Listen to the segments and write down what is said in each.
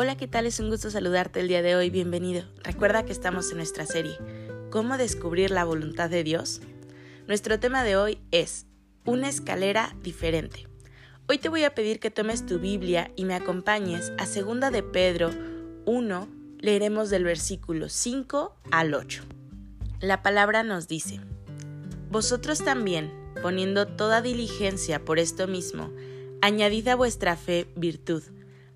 Hola, ¿qué tal? Es un gusto saludarte el día de hoy. Bienvenido. Recuerda que estamos en nuestra serie ¿Cómo descubrir la voluntad de Dios? Nuestro tema de hoy es una escalera diferente. Hoy te voy a pedir que tomes tu Biblia y me acompañes a 2 de Pedro 1, leeremos del versículo 5 al 8. La palabra nos dice, Vosotros también, poniendo toda diligencia por esto mismo, añadid a vuestra fe virtud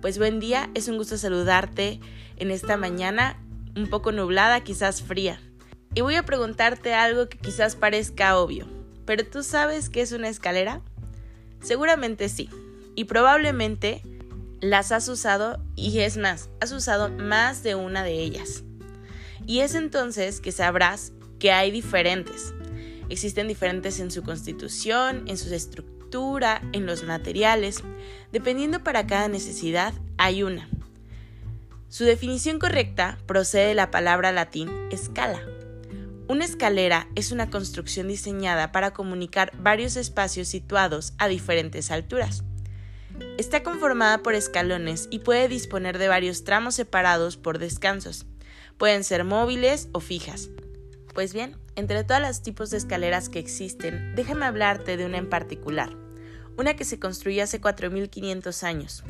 Pues buen día, es un gusto saludarte en esta mañana un poco nublada, quizás fría. Y voy a preguntarte algo que quizás parezca obvio, pero ¿tú sabes qué es una escalera? Seguramente sí, y probablemente las has usado y es más, has usado más de una de ellas. Y es entonces que sabrás que hay diferentes. Existen diferentes en su constitución, en sus estructuras en los materiales. Dependiendo para cada necesidad, hay una. Su definición correcta procede de la palabra latín escala. Una escalera es una construcción diseñada para comunicar varios espacios situados a diferentes alturas. Está conformada por escalones y puede disponer de varios tramos separados por descansos. Pueden ser móviles o fijas. Pues bien, entre todos los tipos de escaleras que existen, déjame hablarte de una en particular, una que se construyó hace 4.500 años.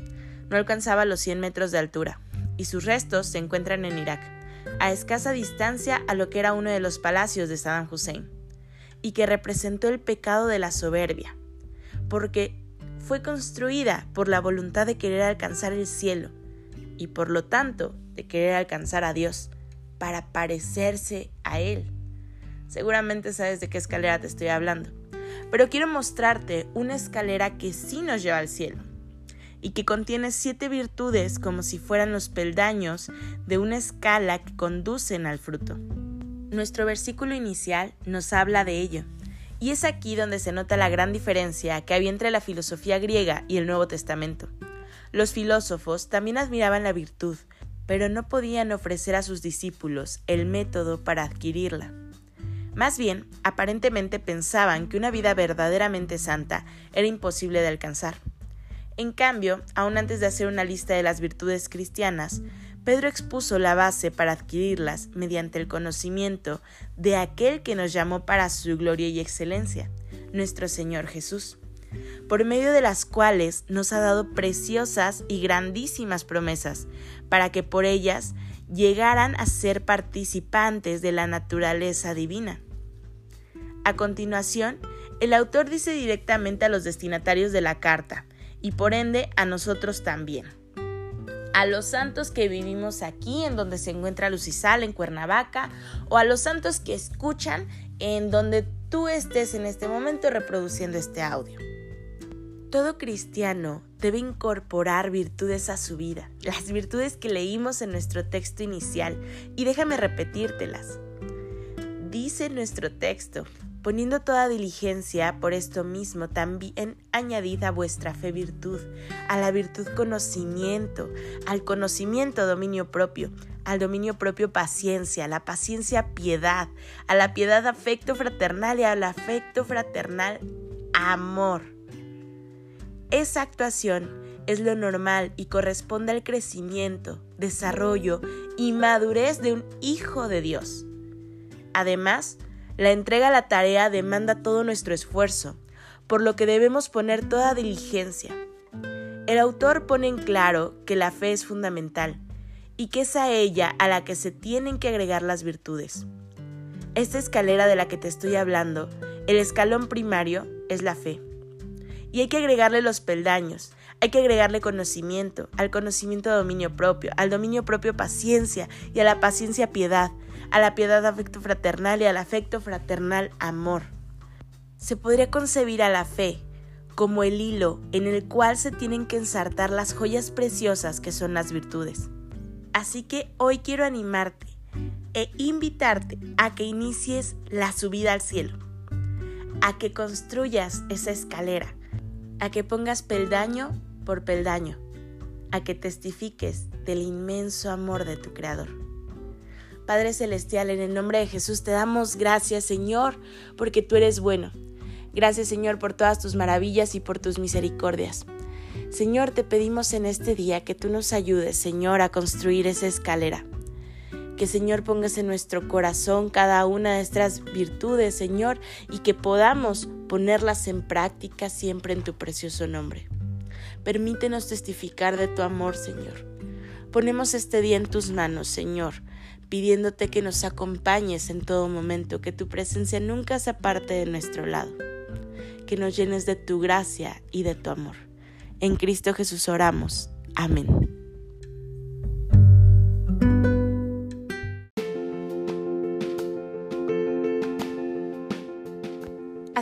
No alcanzaba los 100 metros de altura, y sus restos se encuentran en Irak, a escasa distancia a lo que era uno de los palacios de Saddam Hussein, y que representó el pecado de la soberbia, porque fue construida por la voluntad de querer alcanzar el cielo, y por lo tanto de querer alcanzar a Dios, para parecerse a Él. Seguramente sabes de qué escalera te estoy hablando. Pero quiero mostrarte una escalera que sí nos lleva al cielo y que contiene siete virtudes como si fueran los peldaños de una escala que conducen al fruto. Nuestro versículo inicial nos habla de ello, y es aquí donde se nota la gran diferencia que había entre la filosofía griega y el Nuevo Testamento. Los filósofos también admiraban la virtud, pero no podían ofrecer a sus discípulos el método para adquirirla. Más bien, aparentemente pensaban que una vida verdaderamente santa era imposible de alcanzar. En cambio, aún antes de hacer una lista de las virtudes cristianas, Pedro expuso la base para adquirirlas mediante el conocimiento de aquel que nos llamó para su gloria y excelencia, nuestro Señor Jesús, por medio de las cuales nos ha dado preciosas y grandísimas promesas, para que por ellas llegaran a ser participantes de la naturaleza divina. A continuación, el autor dice directamente a los destinatarios de la carta, y por ende a nosotros también. A los santos que vivimos aquí, en donde se encuentra Lucisal, en Cuernavaca, o a los santos que escuchan en donde tú estés en este momento reproduciendo este audio. Todo cristiano debe incorporar virtudes a su vida, las virtudes que leímos en nuestro texto inicial, y déjame repetírtelas. Dice nuestro texto, poniendo toda diligencia por esto mismo, también añadid a vuestra fe virtud, a la virtud conocimiento, al conocimiento dominio propio, al dominio propio paciencia, a la paciencia piedad, a la piedad afecto fraternal y al afecto fraternal amor. Esa actuación es lo normal y corresponde al crecimiento, desarrollo y madurez de un hijo de Dios. Además, la entrega a la tarea demanda todo nuestro esfuerzo, por lo que debemos poner toda diligencia. El autor pone en claro que la fe es fundamental y que es a ella a la que se tienen que agregar las virtudes. Esta escalera de la que te estoy hablando, el escalón primario, es la fe. Y hay que agregarle los peldaños, hay que agregarle conocimiento, al conocimiento dominio propio, al dominio propio paciencia y a la paciencia piedad, a la piedad afecto fraternal y al afecto fraternal amor. Se podría concebir a la fe como el hilo en el cual se tienen que ensartar las joyas preciosas que son las virtudes. Así que hoy quiero animarte e invitarte a que inicies la subida al cielo, a que construyas esa escalera, a que pongas peldaño por peldaño, a que testifiques del inmenso amor de tu Creador. Padre Celestial, en el nombre de Jesús te damos gracias, Señor, porque tú eres bueno. Gracias, Señor, por todas tus maravillas y por tus misericordias. Señor, te pedimos en este día que tú nos ayudes, Señor, a construir esa escalera. Que Señor pongas en nuestro corazón cada una de estas virtudes, Señor, y que podamos ponerlas en práctica siempre en tu precioso nombre. Permítenos testificar de tu amor, Señor. Ponemos este día en tus manos, Señor, pidiéndote que nos acompañes en todo momento, que tu presencia nunca se aparte de nuestro lado, que nos llenes de tu gracia y de tu amor. En Cristo Jesús oramos. Amén.